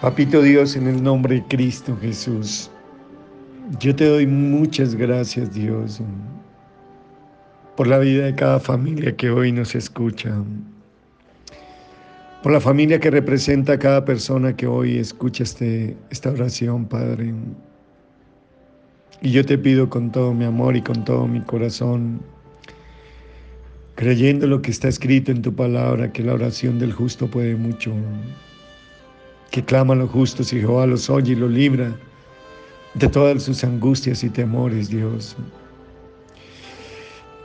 Papito Dios, en el nombre de Cristo Jesús, yo te doy muchas gracias, Dios, por la vida de cada familia que hoy nos escucha, por la familia que representa a cada persona que hoy escucha este, esta oración, Padre. Y yo te pido con todo mi amor y con todo mi corazón, creyendo lo que está escrito en tu palabra, que la oración del justo puede mucho que clama a los justos y Jehová los oye y los libra de todas sus angustias y temores, Dios.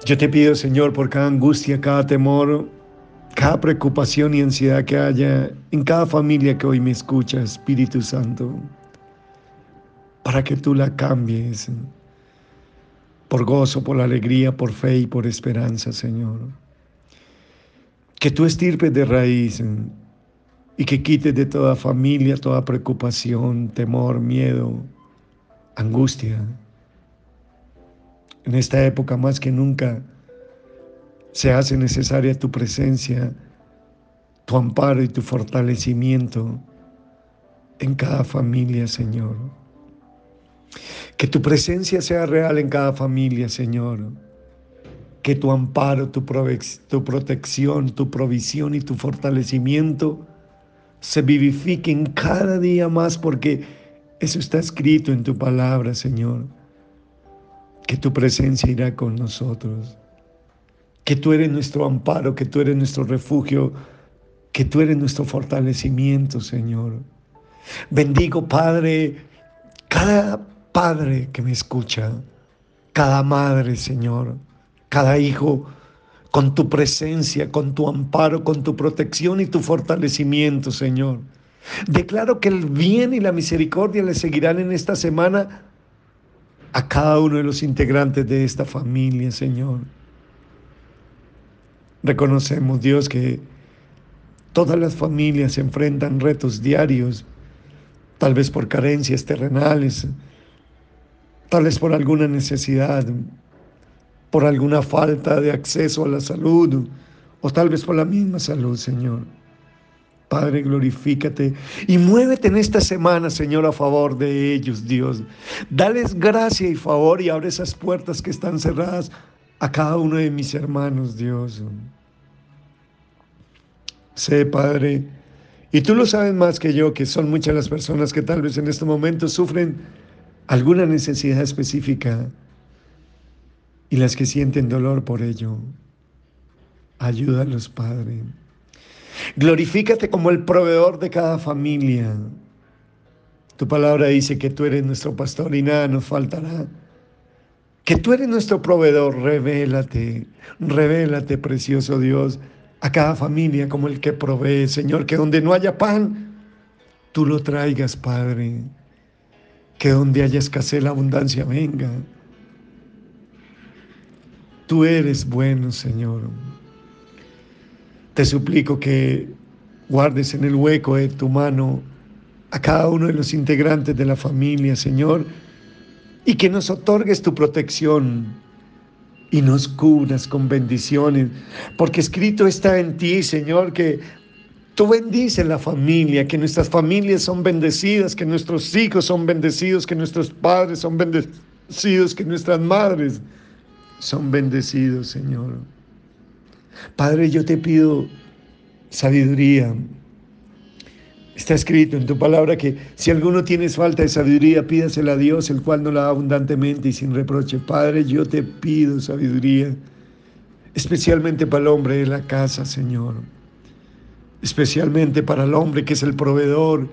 Yo te pido, Señor, por cada angustia, cada temor, cada preocupación y ansiedad que haya en cada familia que hoy me escucha, Espíritu Santo, para que tú la cambies por gozo, por alegría, por fe y por esperanza, Señor. Que tú estirpes de raíz y que quites de toda familia toda preocupación, temor, miedo, angustia. En esta época más que nunca se hace necesaria tu presencia, tu amparo y tu fortalecimiento en cada familia, Señor. Que tu presencia sea real en cada familia, Señor. Que tu amparo, tu, tu protección, tu provisión y tu fortalecimiento se vivifiquen cada día más porque eso está escrito en tu palabra, Señor. Que tu presencia irá con nosotros. Que tú eres nuestro amparo, que tú eres nuestro refugio, que tú eres nuestro fortalecimiento, Señor. Bendigo, Padre, cada padre que me escucha, cada madre, Señor, cada hijo con tu presencia, con tu amparo, con tu protección y tu fortalecimiento, Señor. Declaro que el bien y la misericordia le seguirán en esta semana a cada uno de los integrantes de esta familia, Señor. Reconocemos, Dios, que todas las familias enfrentan retos diarios, tal vez por carencias terrenales, tal vez por alguna necesidad por alguna falta de acceso a la salud o tal vez por la misma salud, Señor. Padre, glorifícate y muévete en esta semana, Señor, a favor de ellos, Dios. Dales gracia y favor y abre esas puertas que están cerradas a cada uno de mis hermanos, Dios. Sé, Padre, y tú lo sabes más que yo, que son muchas las personas que tal vez en este momento sufren alguna necesidad específica y las que sienten dolor por ello. Ayúdalos, Padre. Glorifícate como el proveedor de cada familia. Tu palabra dice que tú eres nuestro pastor y nada nos faltará. Que tú eres nuestro proveedor, revélate, revélate, precioso Dios, a cada familia como el que provee, Señor, que donde no haya pan, tú lo traigas, Padre. Que donde haya escasez, la abundancia venga. Tú eres bueno, Señor. Te suplico que guardes en el hueco de tu mano a cada uno de los integrantes de la familia, Señor, y que nos otorgues tu protección y nos cubras con bendiciones, porque escrito está en ti, Señor, que tú bendices la familia, que nuestras familias son bendecidas, que nuestros hijos son bendecidos, que nuestros padres son bendecidos, que nuestras madres son bendecidos, Señor. Padre, yo te pido sabiduría. Está escrito en tu palabra que si alguno tienes falta de sabiduría, pídasela a Dios, el cual no la da abundantemente y sin reproche. Padre, yo te pido sabiduría, especialmente para el hombre de la casa, Señor. Especialmente para el hombre que es el proveedor,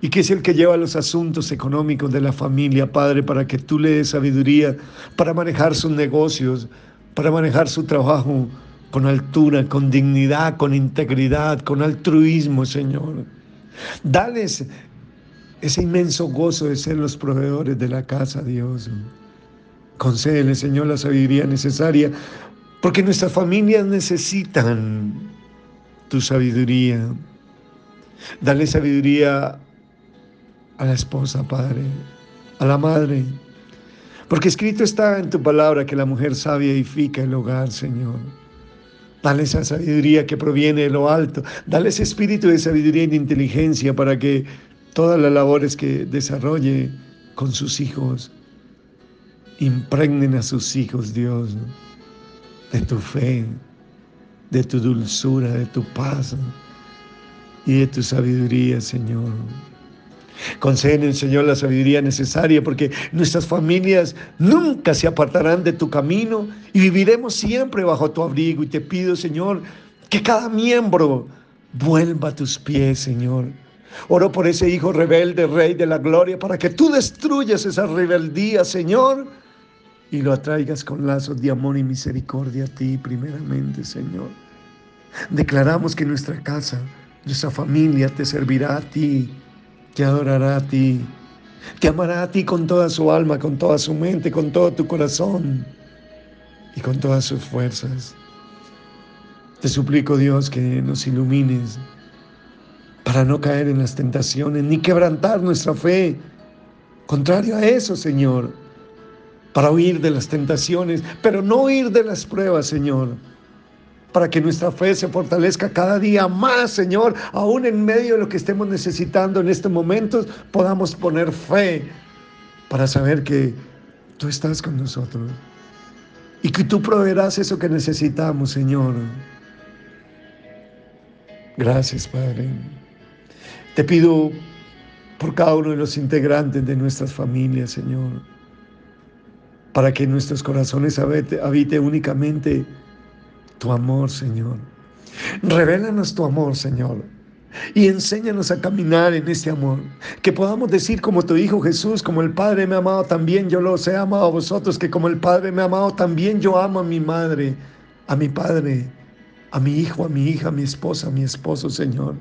y que es el que lleva los asuntos económicos de la familia, Padre, para que tú le des sabiduría para manejar sus negocios, para manejar su trabajo con altura, con dignidad, con integridad, con altruismo, Señor. Dales ese inmenso gozo de ser los proveedores de la casa, Dios. Concédele, Señor, la sabiduría necesaria, porque nuestras familias necesitan tu sabiduría. Dale sabiduría a la esposa, Padre, a la madre. Porque escrito está en tu palabra que la mujer sabia edifica el hogar, Señor. Dale esa sabiduría que proviene de lo alto. Dale ese espíritu de sabiduría y de inteligencia para que todas las labores que desarrolle con sus hijos, impregnen a sus hijos, Dios, de tu fe, de tu dulzura, de tu paz y de tu sabiduría, Señor. Conceden, Señor, la sabiduría necesaria porque nuestras familias nunca se apartarán de tu camino y viviremos siempre bajo tu abrigo. Y te pido, Señor, que cada miembro vuelva a tus pies, Señor. Oro por ese hijo rebelde, Rey de la Gloria, para que tú destruyas esa rebeldía, Señor, y lo atraigas con lazos de amor y misericordia a ti primeramente, Señor. Declaramos que nuestra casa, nuestra familia te servirá a ti te adorará a ti, te amará a ti con toda su alma, con toda su mente, con todo tu corazón y con todas sus fuerzas. Te suplico, Dios, que nos ilumines para no caer en las tentaciones ni quebrantar nuestra fe. Contrario a eso, Señor, para huir de las tentaciones, pero no huir de las pruebas, Señor para que nuestra fe se fortalezca cada día más, Señor, aún en medio de lo que estemos necesitando en este momento, podamos poner fe para saber que tú estás con nosotros y que tú proveerás eso que necesitamos, Señor. Gracias, Padre. Te pido por cada uno de los integrantes de nuestras familias, Señor, para que nuestros corazones habite únicamente tu amor, Señor. Revélanos tu amor, Señor. Y enséñanos a caminar en este amor. Que podamos decir como tu Hijo Jesús, como el Padre me ha amado, también yo los he amado a vosotros, que como el Padre me ha amado, también yo amo a mi madre, a mi Padre, a mi hijo, a mi hija, a mi esposa, a mi esposo, Señor.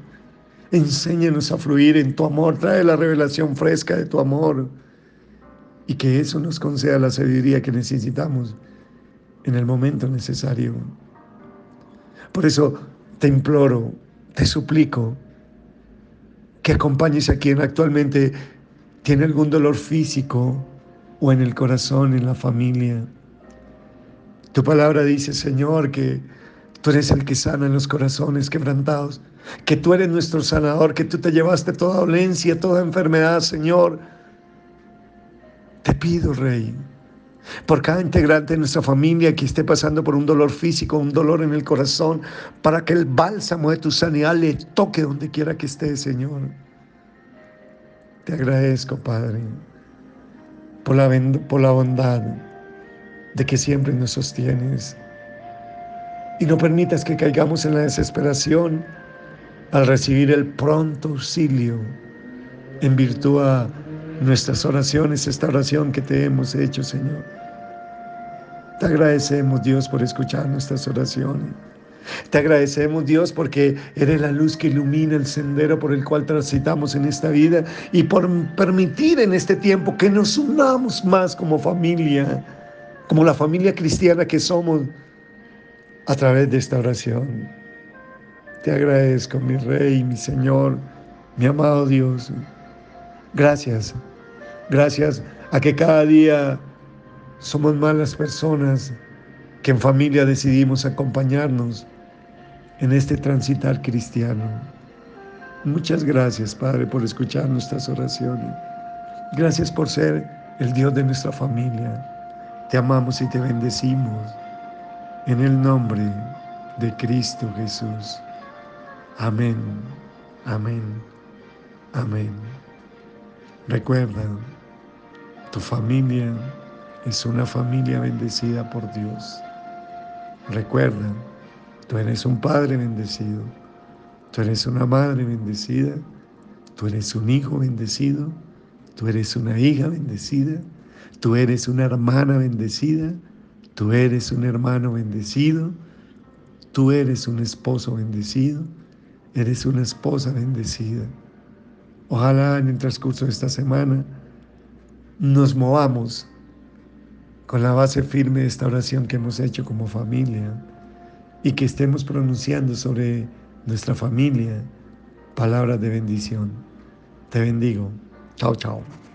Enséñanos a fluir en tu amor, trae la revelación fresca de tu amor y que eso nos conceda la sabiduría que necesitamos en el momento necesario. Por eso te imploro, te suplico que acompañes a quien actualmente tiene algún dolor físico o en el corazón, en la familia. Tu palabra dice, Señor, que tú eres el que sana en los corazones quebrantados, que tú eres nuestro sanador, que tú te llevaste toda dolencia, toda enfermedad, Señor. Te pido, Rey, por cada integrante de nuestra familia que esté pasando por un dolor físico, un dolor en el corazón, para que el bálsamo de tu sanidad le toque donde quiera que esté, Señor. Te agradezco, Padre, por la, por la bondad de que siempre nos sostienes. Y no permitas que caigamos en la desesperación al recibir el pronto auxilio en virtud a nuestras oraciones, esta oración que te hemos hecho, Señor. Te agradecemos, Dios, por escuchar nuestras oraciones. Te agradecemos, Dios, porque eres la luz que ilumina el sendero por el cual transitamos en esta vida y por permitir en este tiempo que nos unamos más como familia, como la familia cristiana que somos a través de esta oración. Te agradezco, mi Rey, mi Señor, mi amado Dios. Gracias. Gracias a que cada día somos más las personas que en familia decidimos acompañarnos en este transitar cristiano. Muchas gracias, Padre, por escuchar nuestras oraciones. Gracias por ser el Dios de nuestra familia. Te amamos y te bendecimos. En el nombre de Cristo Jesús. Amén. Amén. Amén. Recuerda, tu familia es una familia bendecida por Dios. Recuerda, tú eres un padre bendecido, tú eres una madre bendecida, tú eres un hijo bendecido, tú eres una hija bendecida, tú eres una hermana bendecida, tú eres un hermano bendecido, tú eres un esposo bendecido, eres una esposa bendecida. Ojalá en el transcurso de esta semana nos movamos con la base firme de esta oración que hemos hecho como familia y que estemos pronunciando sobre nuestra familia palabras de bendición. Te bendigo. Chao, chao.